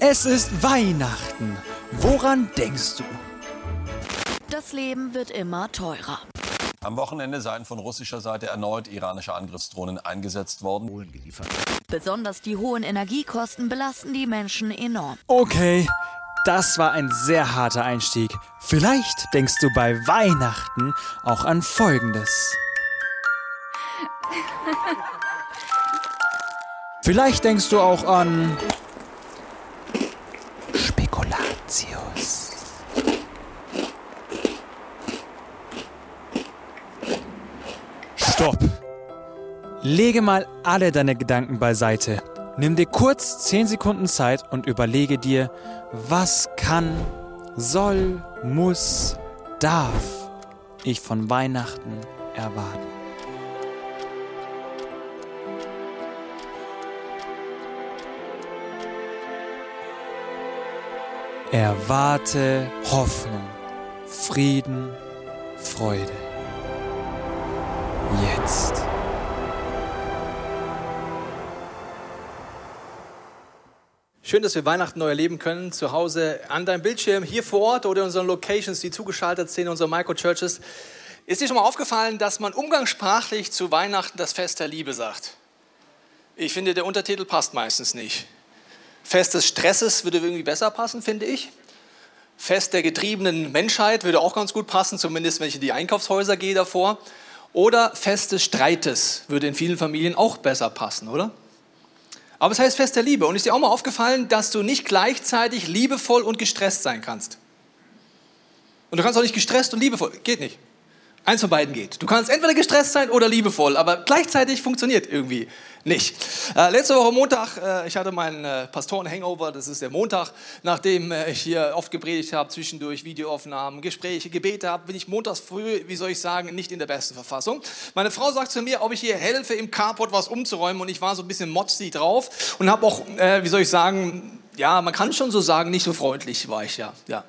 Es ist Weihnachten. Woran denkst du? Das Leben wird immer teurer. Am Wochenende seien von russischer Seite erneut iranische Angriffsdrohnen eingesetzt worden. Besonders die hohen Energiekosten belasten die Menschen enorm. Okay, das war ein sehr harter Einstieg. Vielleicht denkst du bei Weihnachten auch an Folgendes. Vielleicht denkst du auch an Lege mal alle deine Gedanken beiseite. Nimm dir kurz 10 Sekunden Zeit und überlege dir, was kann, soll, muss, darf ich von Weihnachten erwarten. Erwarte Hoffnung, Frieden, Freude. Jetzt. Schön, dass wir Weihnachten neu erleben können, zu Hause an deinem Bildschirm, hier vor Ort oder in unseren Locations, die zugeschaltet sind, in unseren Microchurches. Ist dir schon mal aufgefallen, dass man umgangssprachlich zu Weihnachten das Fest der Liebe sagt? Ich finde, der Untertitel passt meistens nicht. Fest des Stresses würde irgendwie besser passen, finde ich. Fest der getriebenen Menschheit würde auch ganz gut passen, zumindest wenn ich in die Einkaufshäuser gehe davor. Oder Fest des Streites würde in vielen Familien auch besser passen, oder? Aber es heißt Fest der Liebe. Und ist dir auch mal aufgefallen, dass du nicht gleichzeitig liebevoll und gestresst sein kannst? Und du kannst auch nicht gestresst und liebevoll. Geht nicht. Eins von beiden geht. Du kannst entweder gestresst sein oder liebevoll, aber gleichzeitig funktioniert irgendwie nicht. Äh, letzte Woche Montag, äh, ich hatte meinen äh, Pastoren-Hangover, das ist der Montag, nachdem äh, ich hier oft gepredigt habe, zwischendurch Videoaufnahmen, Gespräche, Gebete habe, bin ich montags früh, wie soll ich sagen, nicht in der besten Verfassung. Meine Frau sagt zu mir, ob ich ihr helfe, im Carport was umzuräumen und ich war so ein bisschen motzig drauf und habe auch, äh, wie soll ich sagen, ja, man kann schon so sagen, nicht so freundlich war ich ja. ja.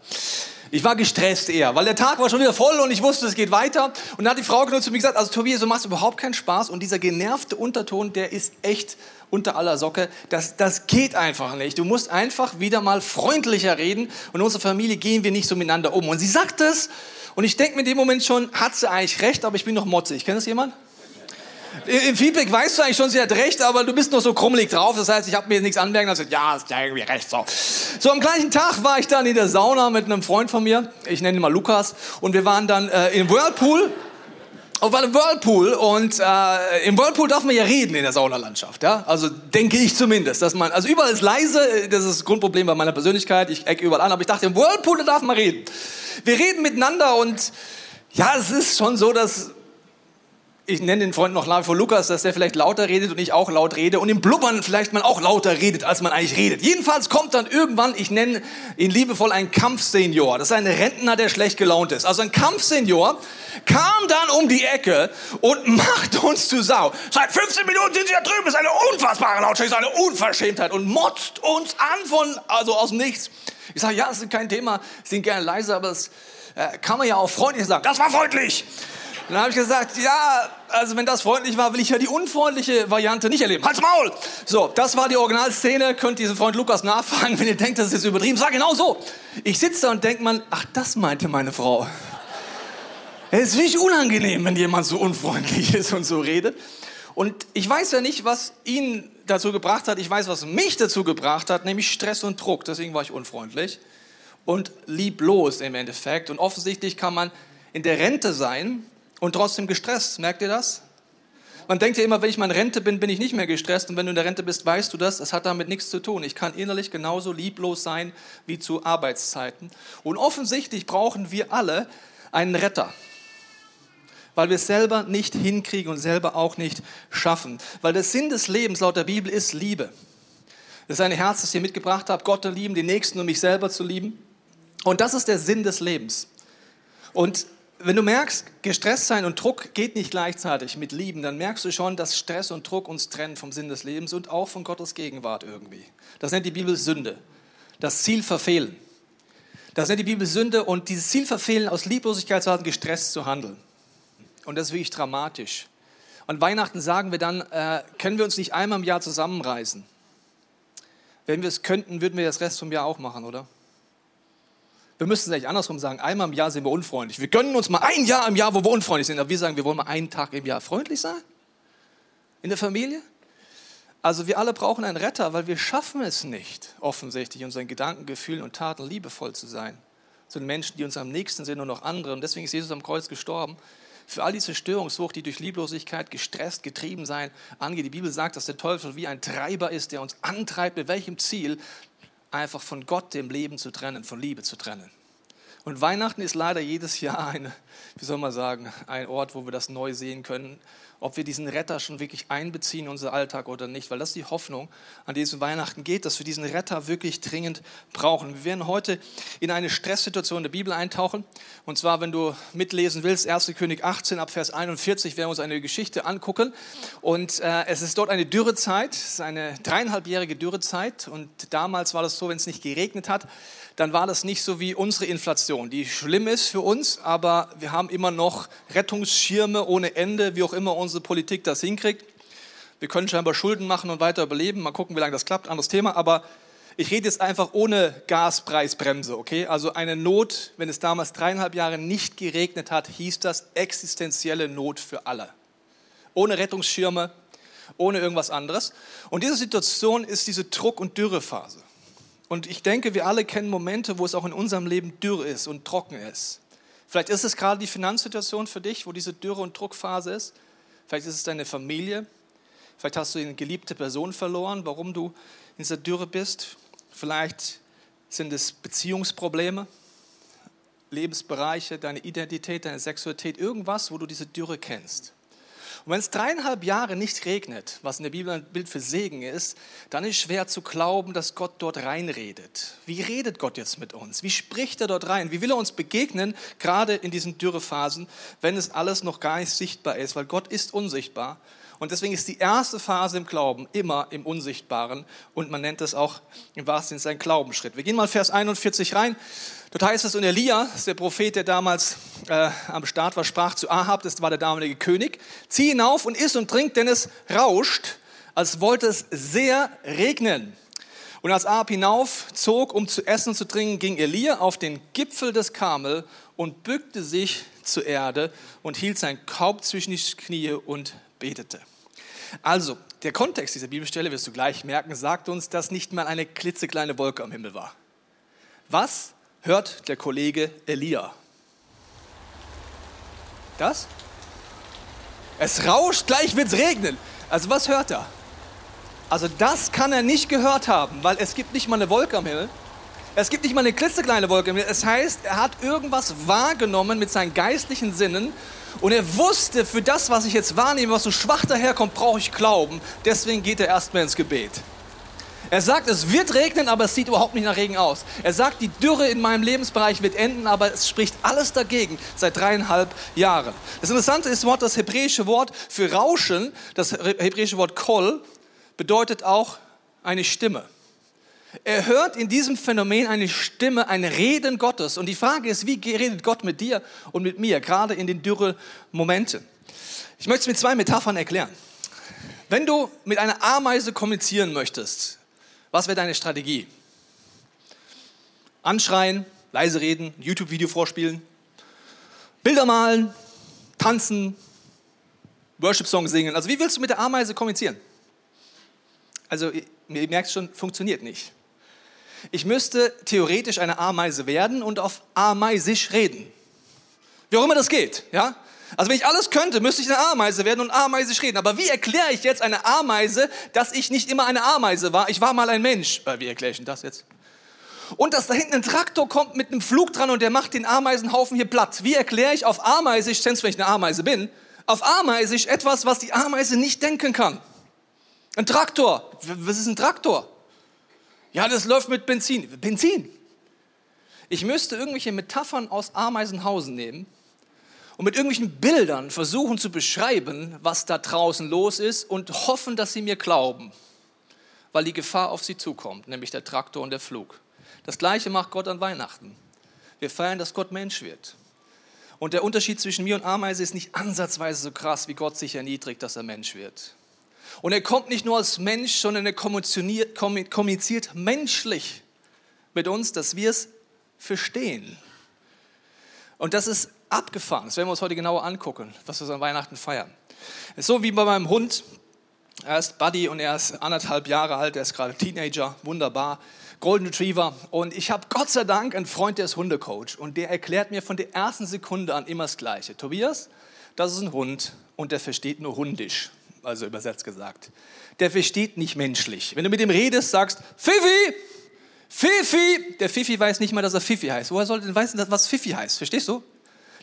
Ich war gestresst eher, weil der Tag war schon wieder voll und ich wusste, es geht weiter. Und dann hat die Frau genau zu mir gesagt, also Tobias, du machst überhaupt keinen Spaß und dieser genervte Unterton, der ist echt unter aller Socke. Das, das geht einfach nicht. Du musst einfach wieder mal freundlicher reden und in unserer Familie gehen wir nicht so miteinander um. Und sie sagt es und ich denke mir in dem Moment schon, hat sie eigentlich recht, aber ich bin noch motzig. Kennt das jemand? Im Feedback weißt du eigentlich schon, sie hat recht, aber du bist noch so krummelig drauf. Das heißt, ich habe mir nichts anmerken lassen. Ja, ist ja irgendwie recht. So. so, am gleichen Tag war ich dann in der Sauna mit einem Freund von mir. Ich nenne ihn mal Lukas. Und wir waren dann äh, im Whirlpool. Und war im Whirlpool und äh, im Whirlpool darf man ja reden in der Saunalandschaft, ja. Also denke ich zumindest, dass man also überall ist leise. Das ist das Grundproblem bei meiner Persönlichkeit. Ich ecke überall an, aber ich dachte im Whirlpool da darf man reden. Wir reden miteinander und ja, es ist schon so, dass ich nenne den Freund noch nach vor Lukas, dass der vielleicht lauter redet und ich auch laut rede und im Blubbern vielleicht man auch lauter redet, als man eigentlich redet. Jedenfalls kommt dann irgendwann, ich nenne ihn liebevoll ein Kampfsenior. Das ist ein Rentner, der schlecht gelaunt ist. Also ein Kampfsenior kam dann um die Ecke und macht uns zu Sau. Seit 15 Minuten sind sie da drüben, das ist eine unfassbare Lautstärke, ist eine Unverschämtheit und motzt uns an von, also aus dem Nichts. Ich sage, ja, das ist kein Thema, sind gerne leise, aber das äh, kann man ja auch freundlich sagen. Das war freundlich. Dann habe ich gesagt, ja, also wenn das freundlich war, will ich ja die unfreundliche Variante nicht erleben. Halt's Maul! So, das war die Originalszene. Könnt diesen Freund Lukas nachfragen, wenn ihr denkt, das ist übertrieben. Sag genau so. Ich sitze da und denke man, ach, das meinte meine Frau. Es ist wirklich unangenehm, wenn jemand so unfreundlich ist und so redet. Und ich weiß ja nicht, was ihn dazu gebracht hat. Ich weiß, was mich dazu gebracht hat, nämlich Stress und Druck. Deswegen war ich unfreundlich und lieblos im Endeffekt. Und offensichtlich kann man in der Rente sein und trotzdem gestresst. Merkt ihr das? Man denkt ja immer, wenn ich mal in Rente bin, bin ich nicht mehr gestresst. Und wenn du in der Rente bist, weißt du das. Das hat damit nichts zu tun. Ich kann innerlich genauso lieblos sein wie zu Arbeitszeiten. Und offensichtlich brauchen wir alle einen Retter. Weil wir es selber nicht hinkriegen und selber auch nicht schaffen. Weil der Sinn des Lebens laut der Bibel ist Liebe. Das ist ein Herz, das ich mitgebracht habe, Gott zu lieben, den Nächsten und mich selber zu lieben. Und das ist der Sinn des Lebens. Und wenn du merkst, gestresst sein und Druck geht nicht gleichzeitig mit Lieben, dann merkst du schon, dass Stress und Druck uns trennen vom Sinn des Lebens und auch von Gottes Gegenwart irgendwie. Das nennt die Bibel Sünde. Das Ziel verfehlen. Das nennt die Bibel Sünde und dieses Ziel verfehlen, aus Lieblosigkeit zu haben, gestresst zu handeln. Und das ist wirklich dramatisch. Und Weihnachten sagen wir dann, äh, können wir uns nicht einmal im Jahr zusammenreißen? Wenn wir es könnten, würden wir das Rest vom Jahr auch machen, oder? Wir müssten es eigentlich andersrum sagen. Einmal im Jahr sind wir unfreundlich. Wir gönnen uns mal ein Jahr im Jahr, wo wir unfreundlich sind. Aber wir sagen, wir wollen mal einen Tag im Jahr freundlich sein. In der Familie. Also wir alle brauchen einen Retter, weil wir schaffen es nicht, offensichtlich, unseren Gedanken, Gefühlen und Taten liebevoll zu sein. Zu den Menschen, die uns am nächsten sind und noch andere. Und deswegen ist Jesus am Kreuz gestorben. Für all diese Störungswucht, die durch Lieblosigkeit gestresst, getrieben sein angeht. Die Bibel sagt, dass der Teufel wie ein Treiber ist, der uns antreibt, mit welchem Ziel? Einfach von Gott, dem Leben zu trennen, von Liebe zu trennen. Und Weihnachten ist leider jedes Jahr eine, wie soll man sagen, ein Ort, wo wir das neu sehen können ob wir diesen Retter schon wirklich einbeziehen in unser Alltag oder nicht, weil das die Hoffnung, an diesem Weihnachten geht, dass wir diesen Retter wirklich dringend brauchen. Wir werden heute in eine Stresssituation der Bibel eintauchen. Und zwar, wenn du mitlesen willst, 1. König 18 ab Vers 41, werden wir uns eine Geschichte angucken. Und äh, es ist dort eine Dürrezeit, es ist eine dreieinhalbjährige Dürrezeit. Und damals war das so, wenn es nicht geregnet hat, dann war das nicht so wie unsere Inflation, die schlimm ist für uns, aber wir haben immer noch Rettungsschirme ohne Ende, wie auch immer unsere Politik das hinkriegt. Wir können scheinbar Schulden machen und weiter überleben. Mal gucken, wie lange das klappt, anderes Thema. Aber ich rede jetzt einfach ohne Gaspreisbremse, okay? Also eine Not, wenn es damals dreieinhalb Jahre nicht geregnet hat, hieß das existenzielle Not für alle. Ohne Rettungsschirme, ohne irgendwas anderes. Und diese Situation ist diese Druck- und Dürrephase. Und ich denke, wir alle kennen Momente, wo es auch in unserem Leben dürr ist und trocken ist. Vielleicht ist es gerade die Finanzsituation für dich, wo diese Dürre- und Druckphase ist. Vielleicht ist es deine Familie. Vielleicht hast du eine geliebte Person verloren, warum du in dieser Dürre bist. Vielleicht sind es Beziehungsprobleme, Lebensbereiche, deine Identität, deine Sexualität, irgendwas, wo du diese Dürre kennst. Und wenn es dreieinhalb Jahre nicht regnet, was in der Bibel ein Bild für Segen ist, dann ist schwer zu glauben, dass Gott dort reinredet. Wie redet Gott jetzt mit uns? Wie spricht er dort rein? Wie will er uns begegnen, gerade in diesen Dürrephasen, wenn es alles noch gar nicht sichtbar ist? Weil Gott ist unsichtbar und deswegen ist die erste Phase im Glauben immer im Unsichtbaren und man nennt es auch im wahrsten Sinne ein Glaubensschritt. Wir gehen mal Vers 41 rein. Dort heißt es, und Elia, der Prophet, der damals äh, am Start war, sprach zu Ahab, das war der damalige König, zieh hinauf und iss und trink, denn es rauscht, als wollte es sehr regnen. Und als Ahab hinaufzog, um zu essen und zu trinken, ging Elia auf den Gipfel des Karmel und bückte sich zur Erde und hielt sein Haupt zwischen die Knie und betete. Also, der Kontext dieser Bibelstelle, wirst du gleich merken, sagt uns, dass nicht mal eine klitzekleine Wolke am Himmel war. Was hört der Kollege Elia? Das? Es rauscht, gleich wird es regnen. Also was hört er? Also das kann er nicht gehört haben, weil es gibt nicht mal eine Wolke am Himmel. Es gibt nicht mal eine klitzekleine Wolke. Es heißt, er hat irgendwas wahrgenommen mit seinen geistlichen Sinnen und er wusste, für das, was ich jetzt wahrnehme, was so schwach daherkommt, brauche ich Glauben. Deswegen geht er erstmal ins Gebet. Er sagt, es wird regnen, aber es sieht überhaupt nicht nach Regen aus. Er sagt, die Dürre in meinem Lebensbereich wird enden, aber es spricht alles dagegen seit dreieinhalb Jahren. Das Interessante ist, das hebräische Wort für Rauschen, das hebräische Wort Kol, bedeutet auch eine Stimme. Er hört in diesem Phänomen eine Stimme, ein Reden Gottes. Und die Frage ist, wie redet Gott mit dir und mit mir, gerade in den dürre Momenten? Ich möchte es mit zwei Metaphern erklären. Wenn du mit einer Ameise kommunizieren möchtest, was wäre deine Strategie? Anschreien, leise reden, YouTube-Video vorspielen, Bilder malen, tanzen, Worship-Song singen. Also wie willst du mit der Ameise kommunizieren? Also ihr merkt schon, funktioniert nicht. Ich müsste theoretisch eine Ameise werden und auf ameisisch reden. Wie auch immer das geht, ja? Also wenn ich alles könnte, müsste ich eine Ameise werden und ameisisch reden. Aber wie erkläre ich jetzt eine Ameise, dass ich nicht immer eine Ameise war? Ich war mal ein Mensch. Äh, wie erkläre ich denn das jetzt? Und dass da hinten ein Traktor kommt mit einem Flug dran und der macht den Ameisenhaufen hier platt. Wie erkläre ich auf ameisisch, selbst wenn ich eine Ameise bin, auf ameisisch etwas, was die Ameise nicht denken kann? Ein Traktor. Was ist ein Traktor? Ja, das läuft mit Benzin. Benzin. Ich müsste irgendwelche Metaphern aus Ameisenhausen nehmen und mit irgendwelchen Bildern versuchen zu beschreiben, was da draußen los ist und hoffen, dass sie mir glauben, weil die Gefahr auf sie zukommt, nämlich der Traktor und der Flug. Das gleiche macht Gott an Weihnachten. Wir feiern, dass Gott Mensch wird. Und der Unterschied zwischen mir und Ameise ist nicht ansatzweise so krass, wie Gott sich erniedrigt, dass er Mensch wird. Und er kommt nicht nur als Mensch, sondern er kommuniziert, menschlich mit uns, dass wir es verstehen. Und das ist abgefahren. Das werden wir uns heute genauer angucken, was wir so an Weihnachten feiern. So wie bei meinem Hund. Er ist Buddy und er ist anderthalb Jahre alt, er ist gerade Teenager, wunderbar. Golden Retriever. Und ich habe Gott sei Dank einen Freund, der ist Hundecoach. Und der erklärt mir von der ersten Sekunde an immer das Gleiche. Tobias, das ist ein Hund und der versteht nur hundisch, also übersetzt gesagt. Der versteht nicht menschlich. Wenn du mit ihm redest, sagst, Fifi, Fifi, der Fifi weiß nicht mal, dass er Fifi heißt. Woher sollte denn wissen, was Fifi heißt? Verstehst du?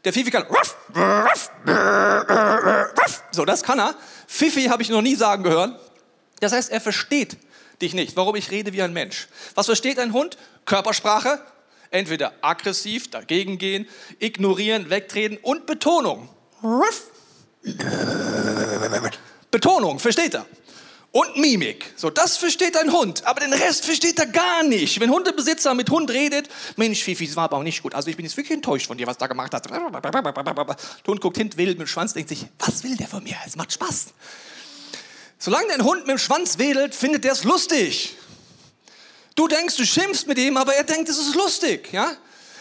Der Fifi kann ruff, ruff, ruff. so, das kann er. Fifi habe ich noch nie sagen gehört. Das heißt, er versteht dich nicht. Warum ich rede wie ein Mensch. Was versteht ein Hund? Körpersprache. Entweder aggressiv, dagegen gehen, ignorieren, wegtreten und Betonung. Betonung, versteht er? Und Mimik. So, das versteht ein Hund, aber den Rest versteht er gar nicht. Wenn Hundebesitzer mit Hund redet, Mensch, Fifi, das war aber auch nicht gut. Also ich bin jetzt wirklich enttäuscht von dir, was du da gemacht hast. Der Hund guckt hin, will mit dem Schwanz, denkt sich, was will der von mir? Es macht Spaß. Solange dein Hund mit dem Schwanz wedelt, findet der es lustig. Du denkst, du schimpfst mit ihm, aber er denkt, es ist lustig. Ja?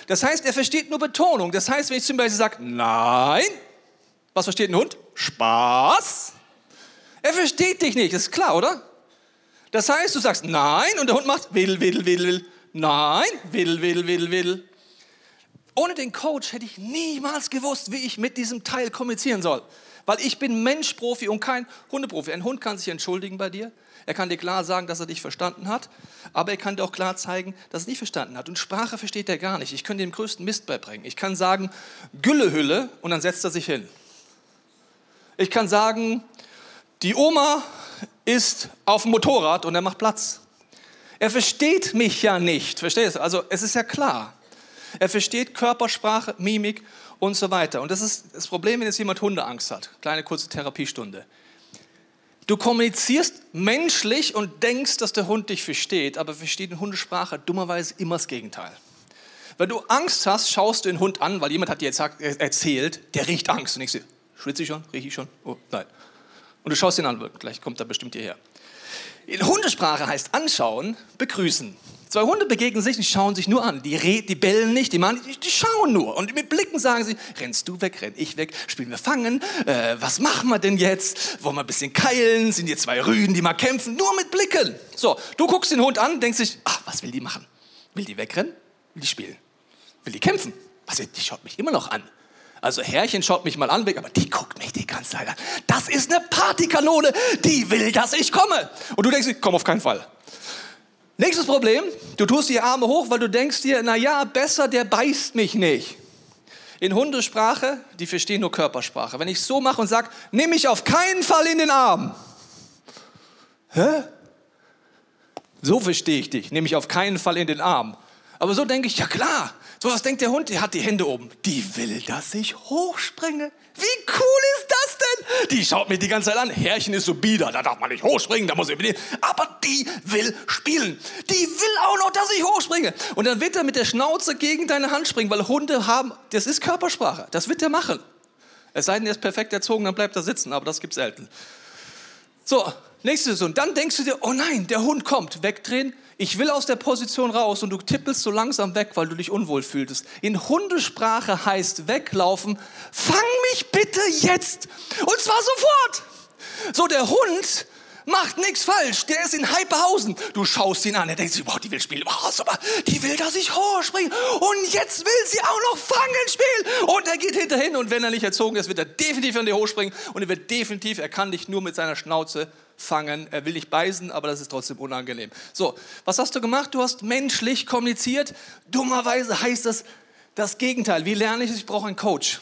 Das heißt, er versteht nur Betonung. Das heißt, wenn ich zum Beispiel sage, nein, was versteht ein Hund? Spaß. Er versteht dich nicht, ist klar, oder? Das heißt, du sagst nein und der Hund macht will, will, will, will. Nein, will, will, will, will. Ohne den Coach hätte ich niemals gewusst, wie ich mit diesem Teil kommunizieren soll. Weil ich bin Menschprofi und kein Hundeprofi. Ein Hund kann sich entschuldigen bei dir. Er kann dir klar sagen, dass er dich verstanden hat. Aber er kann dir auch klar zeigen, dass er nicht verstanden hat. Und Sprache versteht er gar nicht. Ich könnte dem größten Mist beibringen. Ich kann sagen, Güllehülle und dann setzt er sich hin. Ich kann sagen, die Oma ist auf dem Motorrad und er macht Platz. Er versteht mich ja nicht. Verstehst du? Also es ist ja klar. Er versteht Körpersprache, Mimik und so weiter. Und das ist das Problem, wenn jetzt jemand Hundeangst hat. Kleine kurze Therapiestunde. Du kommunizierst menschlich und denkst, dass der Hund dich versteht, aber versteht in Hundesprache dummerweise immer das Gegenteil. Wenn du Angst hast, schaust du den Hund an, weil jemand hat dir erzählt, der riecht Angst. Und ich sehe, schwitze ich schon? Rieche ich schon? Oh, nein. Und du schaust ihn an, gleich kommt er bestimmt hierher. In Hundesprache heißt anschauen, begrüßen. Zwei Hunde begegnen sich und schauen sich nur an. Die, die bellen nicht, die, machen, die, schauen nur. Und mit Blicken sagen sie, rennst du weg, renn ich weg, spielen wir Fangen, äh, was machen wir denn jetzt? Wollen wir ein bisschen keilen? Sind hier zwei Rüden, die mal kämpfen? Nur mit Blicken. So, du guckst den Hund an, denkst dich, ach, was will die machen? Will die wegrennen? Will die spielen? Will die kämpfen? Was, die schaut mich immer noch an. Also Herrchen schaut mich mal an, aber die guckt mich die ganze Zeit an. Das ist eine Partykanone, die will, dass ich komme. Und du denkst, komm auf keinen Fall. Nächstes Problem, du tust die Arme hoch, weil du denkst dir, na ja, besser, der beißt mich nicht. In Hundesprache, die verstehen nur Körpersprache. Wenn ich so mache und sage, nimm mich auf keinen Fall in den Arm. Hä? So verstehe ich dich, nimm mich auf keinen Fall in den Arm. Aber so denke ich, ja klar, so was denkt der Hund, der hat die Hände oben. Die will, dass ich hochspringe. Wie cool ist das denn? Die schaut mich die ganze Zeit an. Herrchen ist so bieder, da darf man nicht hochspringen, da muss ich bedienen. Aber die will spielen. Die will auch noch, dass ich hochspringe. Und dann wird er mit der Schnauze gegen deine Hand springen, weil Hunde haben, das ist Körpersprache. Das wird er machen. Es sei denn, er ist perfekt erzogen, dann bleibt er sitzen, aber das gibt es selten. So, nächstes und dann denkst du dir, oh nein, der Hund kommt, wegdrehen, ich will aus der Position raus und du tippelst so langsam weg, weil du dich unwohl fühltest. In Hundesprache heißt weglaufen, fang mich bitte jetzt. Und zwar sofort. So, der Hund macht nichts falsch. Der ist in Hyperhausen. Du schaust ihn an, er denkt sich, boah, die will spielen. Boah, super, die will, dass ich hochspringe. Und jetzt will sie auch noch fangen spielen. Und er geht hinterhin. Und wenn er nicht erzogen ist, wird er definitiv an dir hochspringen. Und er wird definitiv, er kann dich nur mit seiner Schnauze fangen. Er will dich beißen, aber das ist trotzdem unangenehm. So, was hast du gemacht? Du hast menschlich kommuniziert. Dummerweise heißt das das Gegenteil. Wie lerne ich es? Ich brauche einen Coach.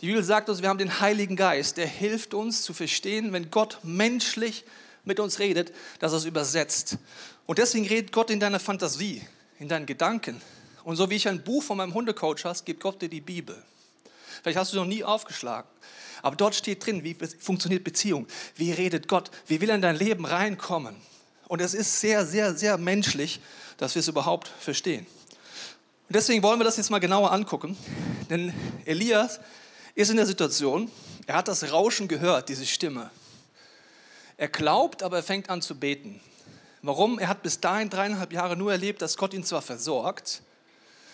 Die Bibel sagt uns, wir haben den Heiligen Geist, der hilft uns zu verstehen, wenn Gott menschlich mit uns redet, dass er es übersetzt. Und deswegen redet Gott in deiner Fantasie, in deinen Gedanken. Und so wie ich ein Buch von meinem Hundecoach hast, gibt Gott dir die Bibel. Vielleicht hast du noch nie aufgeschlagen. Aber dort steht drin, wie funktioniert Beziehung, wie redet Gott, wie will er in dein Leben reinkommen. Und es ist sehr, sehr, sehr menschlich, dass wir es überhaupt verstehen. Und deswegen wollen wir das jetzt mal genauer angucken. Denn Elias ist in der Situation, er hat das Rauschen gehört, diese Stimme. Er glaubt, aber er fängt an zu beten. Warum? Er hat bis dahin dreieinhalb Jahre nur erlebt, dass Gott ihn zwar versorgt,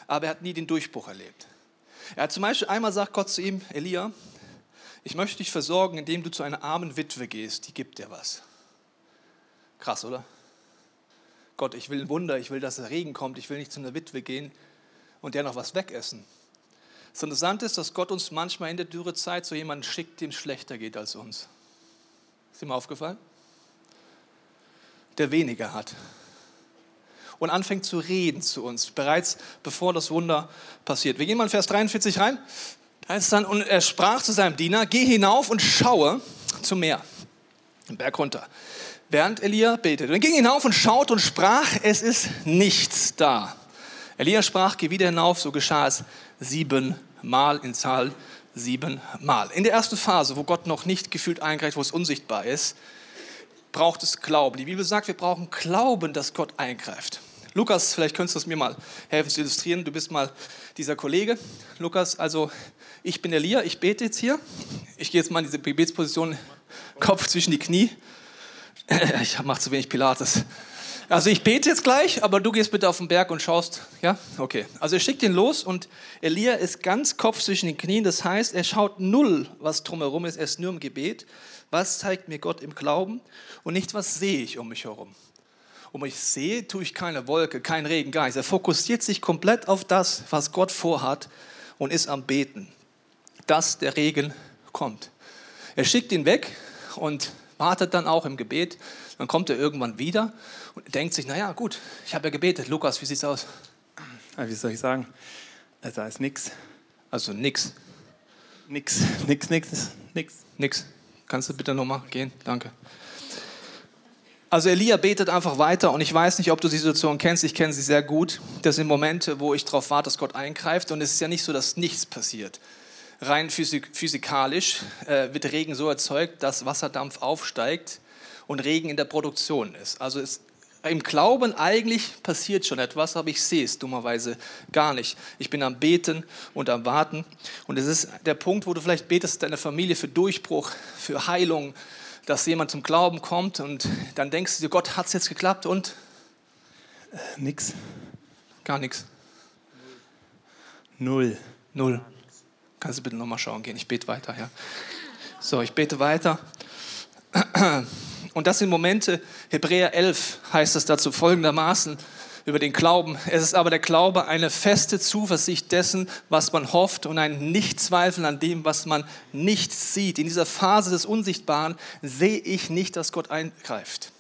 aber er hat nie den Durchbruch erlebt. Er hat zum Beispiel einmal sagt Gott zu ihm, Elia, ich möchte dich versorgen, indem du zu einer armen Witwe gehst, die gibt dir was. Krass, oder? Gott, ich will ein Wunder, ich will, dass der Regen kommt, ich will nicht zu einer Witwe gehen und der noch was wegessen. Das Interessante ist, dass Gott uns manchmal in der Dürrezeit so jemanden schickt, dem es schlechter geht als uns. Ist dir mal aufgefallen? Der weniger hat. Und anfängt zu reden zu uns, bereits bevor das Wunder passiert. Wir gehen mal in Vers 43 rein. Heißt dann, und er sprach zu seinem Diener, geh hinauf und schaue zum Meer, den Berg runter, während Elia betet. Und er ging hinauf und schaute und sprach, es ist nichts da. Elia sprach, geh wieder hinauf, so geschah es siebenmal in Zahl siebenmal. In der ersten Phase, wo Gott noch nicht gefühlt eingreift, wo es unsichtbar ist, braucht es Glauben. Die Bibel sagt, wir brauchen Glauben, dass Gott eingreift. Lukas, vielleicht könntest du es mir mal helfen zu illustrieren. Du bist mal dieser Kollege. Lukas, also ich bin Elia, ich bete jetzt hier. Ich gehe jetzt mal in diese Gebetsposition, Kopf zwischen die Knie. Ich mache zu wenig Pilates. Also ich bete jetzt gleich, aber du gehst bitte auf den Berg und schaust. Ja, okay. Also er schickt ihn los und Elia ist ganz Kopf zwischen den Knien. Das heißt, er schaut null, was drumherum ist. Er ist nur im Gebet. Was zeigt mir Gott im Glauben und nicht, was sehe ich um mich herum. Um ich sehe, tue ich keine Wolke, kein Regen, gar nichts. Er fokussiert sich komplett auf das, was Gott vorhat und ist am Beten, dass der Regen kommt. Er schickt ihn weg und wartet dann auch im Gebet. Dann kommt er irgendwann wieder und denkt sich, naja gut, ich habe ja gebetet. Lukas, wie sieht es aus? Wie soll ich sagen? Also, da ist nichts. Also nix. Nix, nix, nix, nix. Nix. Kannst du bitte nochmal gehen? Danke. Also Elia betet einfach weiter und ich weiß nicht, ob du die Situation kennst, ich kenne sie sehr gut. Das sind Momente, wo ich darauf warte, dass Gott eingreift und es ist ja nicht so, dass nichts passiert. Rein physik physikalisch äh, wird Regen so erzeugt, dass Wasserdampf aufsteigt und Regen in der Produktion ist. Also es, im Glauben eigentlich passiert schon etwas, aber ich sehe es dummerweise gar nicht. Ich bin am Beten und am Warten. Und es ist der Punkt, wo du vielleicht betest, deine Familie für Durchbruch, für Heilung, dass jemand zum Glauben kommt und dann denkst du dir, Gott, hat es jetzt geklappt und? Äh, nix. Gar nichts. Null. Null. Kannst du bitte nochmal schauen gehen? Ich bete weiter, ja. So, ich bete weiter. Und das sind Momente, Hebräer 11 heißt es dazu folgendermaßen über den Glauben. Es ist aber der Glaube eine feste Zuversicht dessen, was man hofft und ein Nichtzweifeln an dem, was man nicht sieht. In dieser Phase des Unsichtbaren sehe ich nicht, dass Gott eingreift.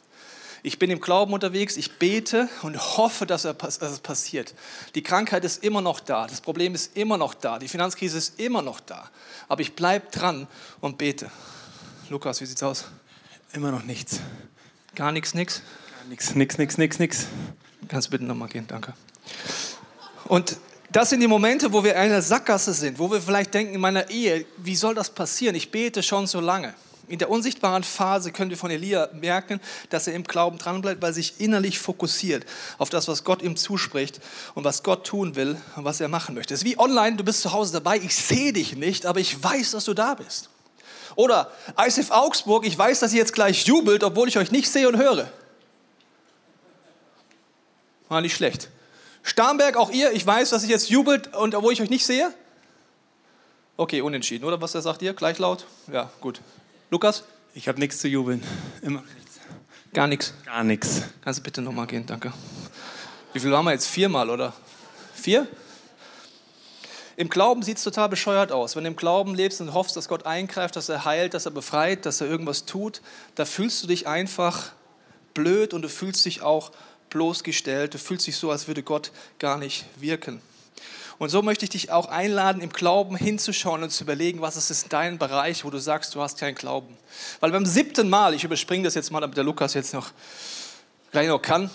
Ich bin im Glauben unterwegs, ich bete und hoffe, dass, es passiert. Die Krankheit ist immer noch da, das Problem ist immer noch da, die Finanzkrise ist immer noch da. Aber ich bleibe dran und bete. Lukas, wie sieht's aus? Immer noch nichts. Gar nichts, nix? Gar nichts, nix, nix, nix, nix. Kannst du bitte nochmal gehen, danke. Und das sind die Momente, wo wir in einer Sackgasse sind, wo wir vielleicht denken, in meiner Ehe, wie soll das passieren? Ich bete schon so lange. In der unsichtbaren Phase können wir von Elia merken, dass er im Glauben dranbleibt, weil er sich innerlich fokussiert auf das, was Gott ihm zuspricht und was Gott tun will und was er machen möchte. Es ist wie online, du bist zu Hause dabei, ich sehe dich nicht, aber ich weiß, dass du da bist. Oder ISF Augsburg, ich weiß, dass ihr jetzt gleich jubelt, obwohl ich euch nicht sehe und höre. War nicht schlecht. Starnberg, auch ihr, ich weiß, dass ihr jetzt jubelt und obwohl ich euch nicht sehe. Okay, unentschieden, oder? Was sagt ihr? Gleich laut? Ja, gut. Lukas? Ich habe nichts zu jubeln. Immer nichts. Gar nichts. Gar nichts. Kannst du bitte nochmal gehen, danke. Wie viel waren wir jetzt? Viermal, oder? Vier? Im Glauben sieht es total bescheuert aus. Wenn du im Glauben lebst und hoffst, dass Gott eingreift, dass er heilt, dass er befreit, dass er irgendwas tut, da fühlst du dich einfach blöd und du fühlst dich auch bloßgestellt. Du fühlst dich so, als würde Gott gar nicht wirken. Und so möchte ich dich auch einladen, im Glauben hinzuschauen und zu überlegen, was ist in deinem Bereich, wo du sagst, du hast keinen Glauben. Weil beim siebten Mal, ich überspringe das jetzt mal, damit der Lukas jetzt noch gleich noch kann,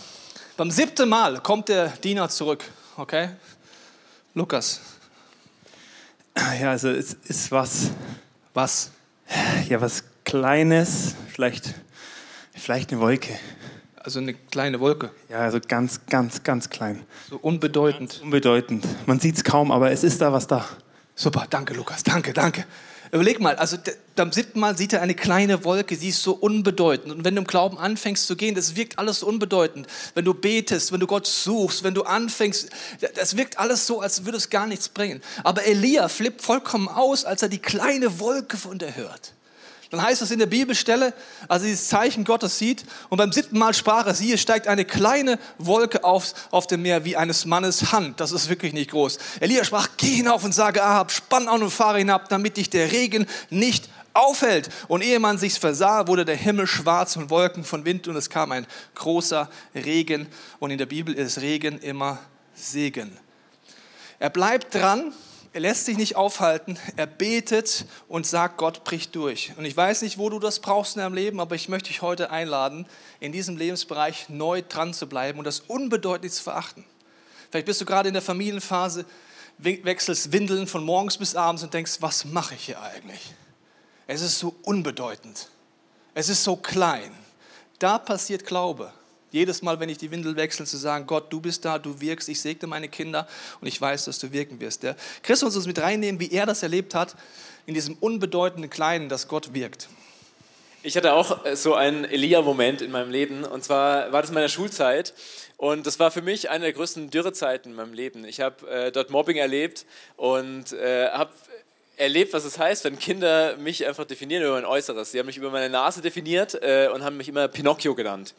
beim siebten Mal kommt der Diener zurück, okay? Lukas, ja, also es ist was, was? Ja, was Kleines, vielleicht, vielleicht eine Wolke. Also eine kleine Wolke. Ja, also ganz, ganz, ganz klein. So unbedeutend. Ganz unbedeutend. Man sieht es kaum, aber es ist da was da. Super, danke Lukas, danke, danke. Überleg mal, also beim siebten Mal sieht er eine kleine Wolke, sie ist so unbedeutend. Und wenn du im Glauben anfängst zu gehen, das wirkt alles so unbedeutend. Wenn du betest, wenn du Gott suchst, wenn du anfängst, das wirkt alles so, als würde es gar nichts bringen. Aber Elia flippt vollkommen aus, als er die kleine Wolke von der hört. Dann heißt es in der Bibelstelle, als er dieses Zeichen Gottes sieht, und beim siebten Mal sprach er, siehe, steigt eine kleine Wolke auf, auf dem Meer wie eines Mannes Hand. Das ist wirklich nicht groß. Elia sprach, geh hinauf und sage Ahab, spann an und fahre hinab, damit dich der Regen nicht aufhält. Und ehe man sich's versah, wurde der Himmel schwarz und Wolken von Wind und es kam ein großer Regen. Und in der Bibel ist Regen immer Segen. Er bleibt dran, er lässt sich nicht aufhalten, er betet und sagt, Gott bricht durch. Und ich weiß nicht, wo du das brauchst in deinem Leben, aber ich möchte dich heute einladen, in diesem Lebensbereich neu dran zu bleiben und das unbedeutend zu verachten. Vielleicht bist du gerade in der Familienphase, wechselst Windeln von morgens bis abends und denkst, was mache ich hier eigentlich? Es ist so unbedeutend. Es ist so klein. Da passiert Glaube. Jedes Mal, wenn ich die Windel wechsle, zu sagen, Gott, du bist da, du wirkst, ich segne meine Kinder und ich weiß, dass du wirken wirst. Der Christus uns mit reinnehmen, wie er das erlebt hat, in diesem unbedeutenden Kleinen, dass Gott wirkt. Ich hatte auch äh, so einen Elia-Moment in meinem Leben und zwar war das in meiner Schulzeit und das war für mich eine der größten Dürrezeiten in meinem Leben. Ich habe äh, dort Mobbing erlebt und äh, habe erlebt, was es heißt, wenn Kinder mich einfach definieren über mein Äußeres. Sie haben mich über meine Nase definiert äh, und haben mich immer Pinocchio genannt.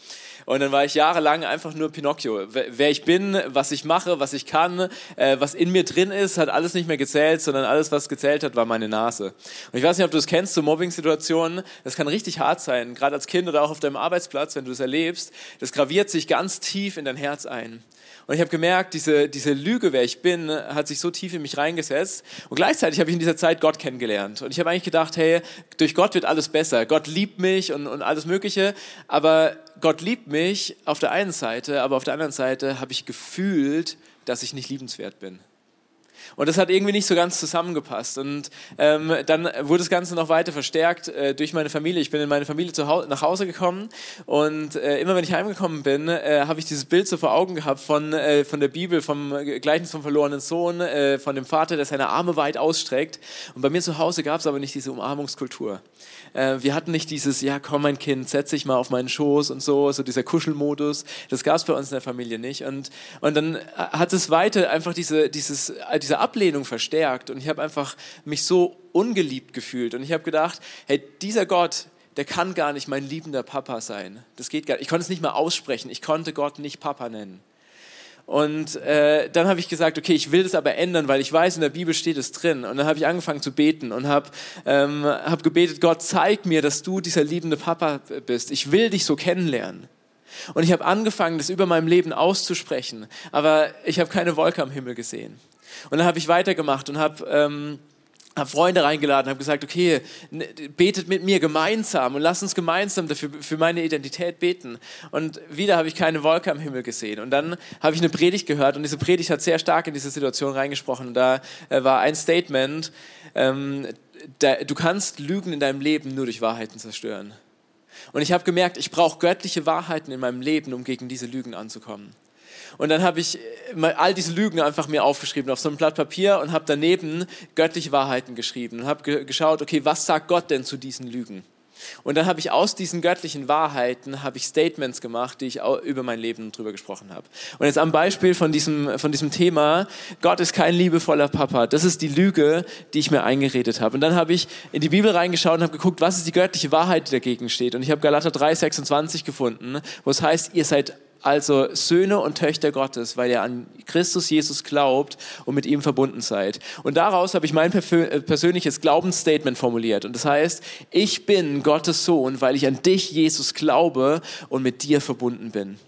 Und dann war ich jahrelang einfach nur Pinocchio. Wer ich bin, was ich mache, was ich kann, äh, was in mir drin ist, hat alles nicht mehr gezählt, sondern alles, was gezählt hat, war meine Nase. Und ich weiß nicht, ob du es kennst, so Mobbing-Situationen. Das kann richtig hart sein, gerade als Kind oder auch auf deinem Arbeitsplatz, wenn du es erlebst. Das graviert sich ganz tief in dein Herz ein. Und ich habe gemerkt, diese, diese Lüge, wer ich bin, hat sich so tief in mich reingesetzt. Und gleichzeitig habe ich in dieser Zeit Gott kennengelernt. Und ich habe eigentlich gedacht, hey, durch Gott wird alles besser. Gott liebt mich und, und alles Mögliche. Aber Gott liebt mich auf der einen Seite, aber auf der anderen Seite habe ich gefühlt, dass ich nicht liebenswert bin. Und das hat irgendwie nicht so ganz zusammengepasst. Und ähm, dann wurde das Ganze noch weiter verstärkt äh, durch meine Familie. Ich bin in meine Familie zu Hause, nach Hause gekommen und äh, immer wenn ich heimgekommen bin, äh, habe ich dieses Bild so vor Augen gehabt von, äh, von der Bibel, vom Gleichnis vom verlorenen Sohn, äh, von dem Vater, der seine Arme weit ausstreckt. Und bei mir zu Hause gab es aber nicht diese Umarmungskultur. Äh, wir hatten nicht dieses, ja komm mein Kind, setz dich mal auf meinen Schoß und so, so dieser Kuschelmodus. Das gab es bei uns in der Familie nicht. Und, und dann hat es weiter einfach diese, dieses, diese Ablehnung verstärkt und ich habe einfach mich so ungeliebt gefühlt und ich habe gedacht, hey, dieser Gott, der kann gar nicht mein liebender Papa sein. Das geht gar nicht. Ich konnte es nicht mal aussprechen. Ich konnte Gott nicht Papa nennen. Und äh, dann habe ich gesagt, okay, ich will das aber ändern, weil ich weiß, in der Bibel steht es drin. Und dann habe ich angefangen zu beten und habe ähm, hab gebetet, Gott, zeig mir, dass du dieser liebende Papa bist. Ich will dich so kennenlernen. Und ich habe angefangen, das über meinem Leben auszusprechen, aber ich habe keine Wolke am Himmel gesehen. Und dann habe ich weitergemacht und habe... Ähm, habe Freunde reingeladen, habe gesagt, okay, betet mit mir gemeinsam und lasst uns gemeinsam dafür, für meine Identität beten. Und wieder habe ich keine Wolke am Himmel gesehen. Und dann habe ich eine Predigt gehört und diese Predigt hat sehr stark in diese Situation reingesprochen. Und da äh, war ein Statement, ähm, da, du kannst Lügen in deinem Leben nur durch Wahrheiten zerstören. Und ich habe gemerkt, ich brauche göttliche Wahrheiten in meinem Leben, um gegen diese Lügen anzukommen. Und dann habe ich all diese Lügen einfach mir aufgeschrieben auf so einem Blatt Papier und habe daneben göttliche Wahrheiten geschrieben und habe geschaut, okay, was sagt Gott denn zu diesen Lügen? Und dann habe ich aus diesen göttlichen Wahrheiten habe ich Statements gemacht, die ich über mein Leben drüber gesprochen habe. Und jetzt am Beispiel von diesem, von diesem Thema, Gott ist kein liebevoller Papa. Das ist die Lüge, die ich mir eingeredet habe. Und dann habe ich in die Bibel reingeschaut und habe geguckt, was ist die göttliche Wahrheit, die dagegen steht. Und ich habe Galater 3, 26 gefunden, wo es heißt, ihr seid also Söhne und Töchter Gottes, weil ihr an Christus Jesus glaubt und mit ihm verbunden seid. Und daraus habe ich mein äh, persönliches Glaubensstatement formuliert. Und das heißt, ich bin Gottes Sohn, weil ich an dich, Jesus, glaube und mit dir verbunden bin.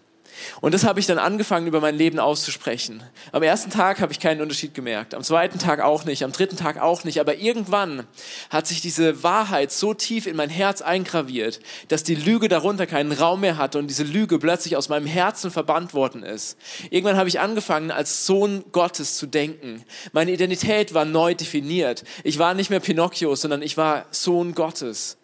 Und das habe ich dann angefangen, über mein Leben auszusprechen. Am ersten Tag habe ich keinen Unterschied gemerkt, am zweiten Tag auch nicht, am dritten Tag auch nicht. Aber irgendwann hat sich diese Wahrheit so tief in mein Herz eingraviert, dass die Lüge darunter keinen Raum mehr hatte und diese Lüge plötzlich aus meinem Herzen verbannt worden ist. Irgendwann habe ich angefangen, als Sohn Gottes zu denken. Meine Identität war neu definiert. Ich war nicht mehr Pinocchio, sondern ich war Sohn Gottes.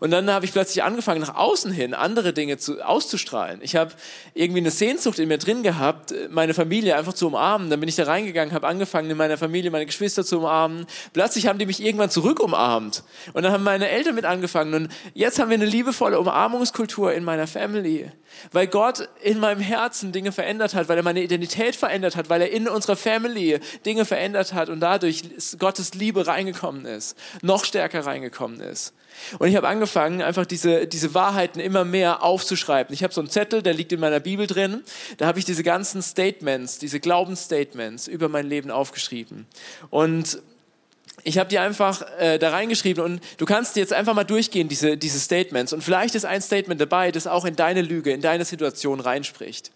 Und dann habe ich plötzlich angefangen, nach außen hin andere Dinge zu, auszustrahlen. Ich habe irgendwie eine Sehnsucht in mir drin gehabt, meine Familie einfach zu umarmen. Dann bin ich da reingegangen, habe angefangen, in meiner Familie meine Geschwister zu umarmen. Plötzlich haben die mich irgendwann zurück umarmt. Und dann haben meine Eltern mit angefangen. Und jetzt haben wir eine liebevolle Umarmungskultur in meiner Family. Weil Gott in meinem Herzen Dinge verändert hat, weil er meine Identität verändert hat, weil er in unserer Family Dinge verändert hat und dadurch Gottes Liebe reingekommen ist, noch stärker reingekommen ist. Und ich habe angefangen, einfach diese, diese Wahrheiten immer mehr aufzuschreiben. Ich habe so einen Zettel, der liegt in meiner Bibel drin. Da habe ich diese ganzen Statements, diese Glaubensstatements über mein Leben aufgeschrieben. Und ich habe die einfach äh, da reingeschrieben und du kannst jetzt einfach mal durchgehen, diese, diese Statements. Und vielleicht ist ein Statement dabei, das auch in deine Lüge, in deine Situation reinspricht.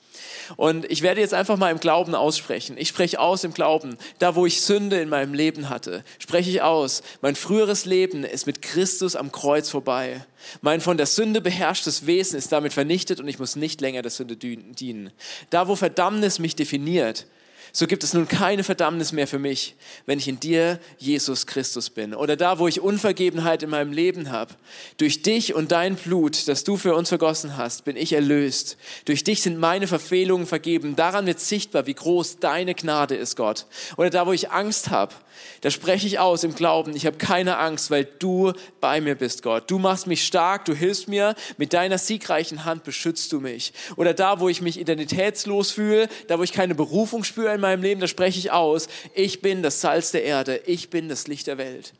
Und ich werde jetzt einfach mal im Glauben aussprechen. Ich spreche aus im Glauben. Da, wo ich Sünde in meinem Leben hatte, spreche ich aus. Mein früheres Leben ist mit Christus am Kreuz vorbei. Mein von der Sünde beherrschtes Wesen ist damit vernichtet und ich muss nicht länger der Sünde dienen. Da, wo Verdammnis mich definiert, so gibt es nun keine Verdammnis mehr für mich, wenn ich in dir, Jesus Christus bin. Oder da, wo ich Unvergebenheit in meinem Leben habe. Durch dich und dein Blut, das du für uns vergossen hast, bin ich erlöst. Durch dich sind meine Verfehlungen vergeben. Daran wird sichtbar, wie groß deine Gnade ist, Gott. Oder da, wo ich Angst habe, da spreche ich aus im Glauben, ich habe keine Angst, weil du bei mir bist, Gott. Du machst mich stark, du hilfst mir, mit deiner siegreichen Hand beschützt du mich. Oder da, wo ich mich identitätslos fühle, da, wo ich keine Berufung spüre in meinem Leben, da spreche ich aus, ich bin das Salz der Erde, ich bin das Licht der Welt.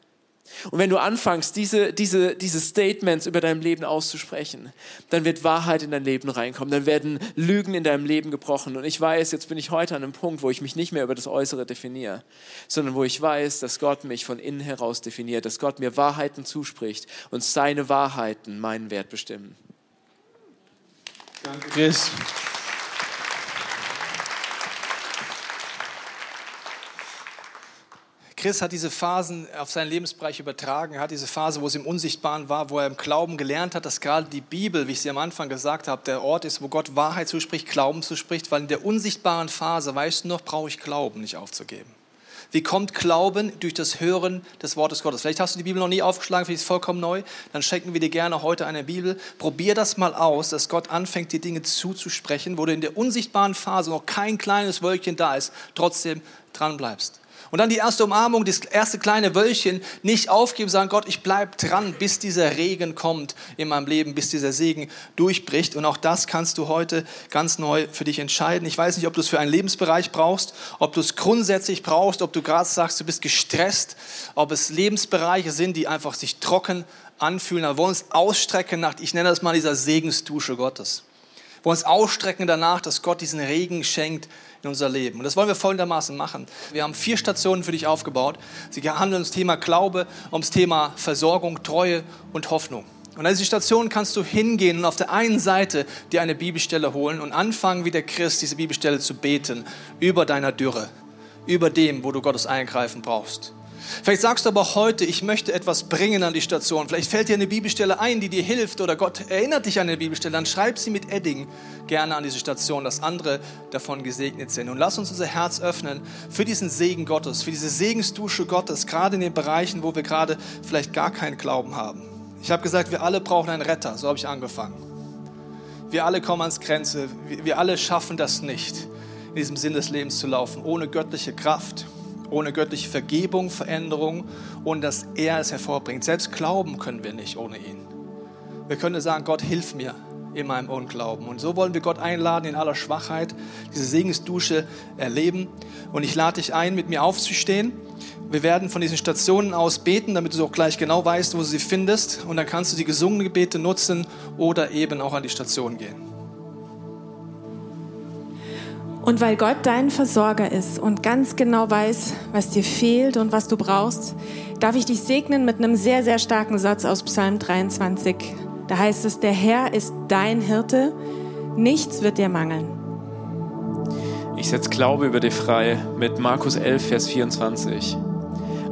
Und wenn du anfängst, diese, diese, diese Statements über dein Leben auszusprechen, dann wird Wahrheit in dein Leben reinkommen, dann werden Lügen in deinem Leben gebrochen. Und ich weiß, jetzt bin ich heute an einem Punkt, wo ich mich nicht mehr über das Äußere definiere, sondern wo ich weiß, dass Gott mich von innen heraus definiert, dass Gott mir Wahrheiten zuspricht und seine Wahrheiten meinen Wert bestimmen. Danke, Chris. Chris hat diese Phasen auf seinen Lebensbereich übertragen. Er hat diese Phase, wo es im Unsichtbaren war, wo er im Glauben gelernt hat, dass gerade die Bibel, wie ich sie am Anfang gesagt habe, der Ort ist, wo Gott Wahrheit zuspricht, Glauben zuspricht, weil in der unsichtbaren Phase, weißt du noch, brauche ich Glauben nicht aufzugeben. Wie kommt Glauben durch das Hören des Wortes Gottes? Vielleicht hast du die Bibel noch nie aufgeschlagen, vielleicht ist es vollkommen neu. Dann schenken wir dir gerne heute eine Bibel. Probier das mal aus, dass Gott anfängt, dir Dinge zuzusprechen, wo du in der unsichtbaren Phase noch kein kleines Wölkchen da ist, trotzdem dran bleibst. Und dann die erste Umarmung, das erste kleine Wölkchen, nicht aufgeben, sagen, Gott, ich bleibe dran, bis dieser Regen kommt in meinem Leben, bis dieser Segen durchbricht. Und auch das kannst du heute ganz neu für dich entscheiden. Ich weiß nicht, ob du es für einen Lebensbereich brauchst, ob du es grundsätzlich brauchst, ob du gerade sagst, du bist gestresst, ob es Lebensbereiche sind, die einfach sich trocken anfühlen. Wir wollen uns ausstrecken nach, ich nenne das mal dieser Segensdusche Gottes. Wir wollen uns ausstrecken danach, dass Gott diesen Regen schenkt, in unser Leben. Und das wollen wir folgendermaßen machen. Wir haben vier Stationen für dich aufgebaut. Sie handeln ums Thema Glaube, ums Thema Versorgung, Treue und Hoffnung. Und an diese Station kannst du hingehen und auf der einen Seite dir eine Bibelstelle holen und anfangen, wie der Christ diese Bibelstelle zu beten über deiner Dürre, über dem, wo du Gottes Eingreifen brauchst. Vielleicht sagst du aber heute, ich möchte etwas bringen an die Station. Vielleicht fällt dir eine Bibelstelle ein, die dir hilft oder Gott erinnert dich an eine Bibelstelle. Dann schreib sie mit Edding gerne an diese Station, dass andere davon gesegnet sind. Und lass uns unser Herz öffnen für diesen Segen Gottes, für diese Segensdusche Gottes, gerade in den Bereichen, wo wir gerade vielleicht gar keinen Glauben haben. Ich habe gesagt, wir alle brauchen einen Retter. So habe ich angefangen. Wir alle kommen ans Grenze. Wir alle schaffen das nicht, in diesem Sinn des Lebens zu laufen, ohne göttliche Kraft ohne göttliche Vergebung, Veränderung, ohne dass er es hervorbringt. Selbst glauben können wir nicht ohne ihn. Wir können sagen, Gott, hilf mir in meinem Unglauben. Und so wollen wir Gott einladen, in aller Schwachheit diese Segensdusche erleben. Und ich lade dich ein, mit mir aufzustehen. Wir werden von diesen Stationen aus beten, damit du auch gleich genau weißt, wo du sie findest. Und dann kannst du die gesungenen Gebete nutzen oder eben auch an die Station gehen. Und weil Gott dein Versorger ist und ganz genau weiß, was dir fehlt und was du brauchst, darf ich dich segnen mit einem sehr, sehr starken Satz aus Psalm 23. Da heißt es, der Herr ist dein Hirte, nichts wird dir mangeln. Ich setze Glaube über dir frei mit Markus 11, Vers 24.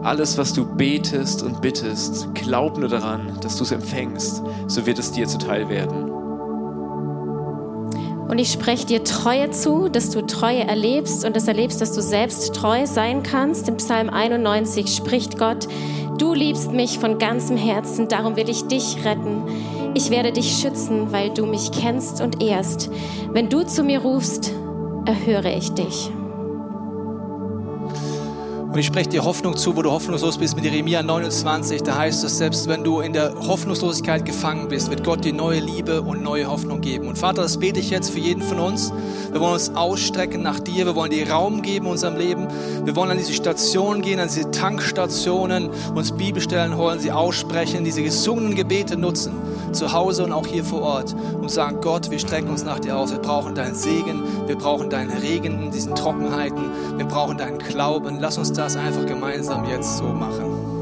Alles, was du betest und bittest, glaub nur daran, dass du es empfängst, so wird es dir zuteil werden. Und ich spreche dir Treue zu, dass du Treue erlebst und das erlebst, dass du selbst treu sein kannst. Im Psalm 91 spricht Gott, du liebst mich von ganzem Herzen, darum will ich dich retten. Ich werde dich schützen, weil du mich kennst und ehrst. Wenn du zu mir rufst, erhöre ich dich. Und ich spreche dir Hoffnung zu, wo du hoffnungslos bist. Mit Jeremia 29, da heißt es, selbst wenn du in der Hoffnungslosigkeit gefangen bist, wird Gott dir neue Liebe und neue Hoffnung geben. Und Vater, das bete ich jetzt für jeden von uns. Wir wollen uns ausstrecken nach dir. Wir wollen dir Raum geben in unserem Leben. Wir wollen an diese Stationen gehen, an diese Tankstationen, uns Bibelstellen holen, sie aussprechen, diese gesungenen Gebete nutzen, zu Hause und auch hier vor Ort. Und sagen, Gott, wir strecken uns nach dir aus. Wir brauchen deinen Segen. Wir brauchen deinen Regen in diesen Trockenheiten. Wir brauchen deinen Glauben. Lass uns das einfach gemeinsam jetzt so machen.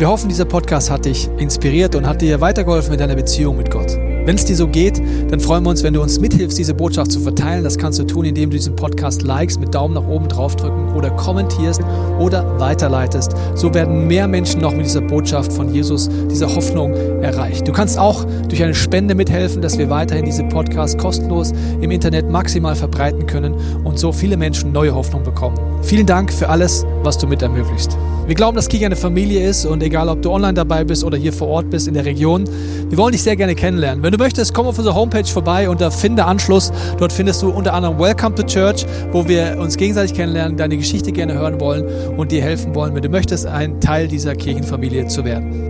Wir hoffen, dieser Podcast hat dich inspiriert und hat dir weitergeholfen mit deiner Beziehung mit Gott. Wenn es dir so geht, dann freuen wir uns, wenn du uns mithilfst, diese Botschaft zu verteilen. Das kannst du tun, indem du diesen Podcast likest, mit Daumen nach oben draufdrücken oder kommentierst oder weiterleitest. So werden mehr Menschen noch mit dieser Botschaft von Jesus, dieser Hoffnung erreicht. Du kannst auch durch eine Spende mithelfen, dass wir weiterhin diese Podcast kostenlos im Internet maximal verbreiten können und so viele Menschen neue Hoffnung bekommen. Vielen Dank für alles, was du mit ermöglicht. Wir glauben, dass Kirche eine Familie ist und egal, ob du online dabei bist oder hier vor Ort bist in der Region, wir wollen dich sehr gerne kennenlernen. Wenn du möchtest, komm auf unsere Homepage vorbei unter Finde Anschluss. Dort findest du unter anderem Welcome to Church, wo wir uns gegenseitig kennenlernen, deine Geschichte gerne hören wollen und dir helfen wollen, wenn du möchtest, ein Teil dieser Kirchenfamilie zu werden.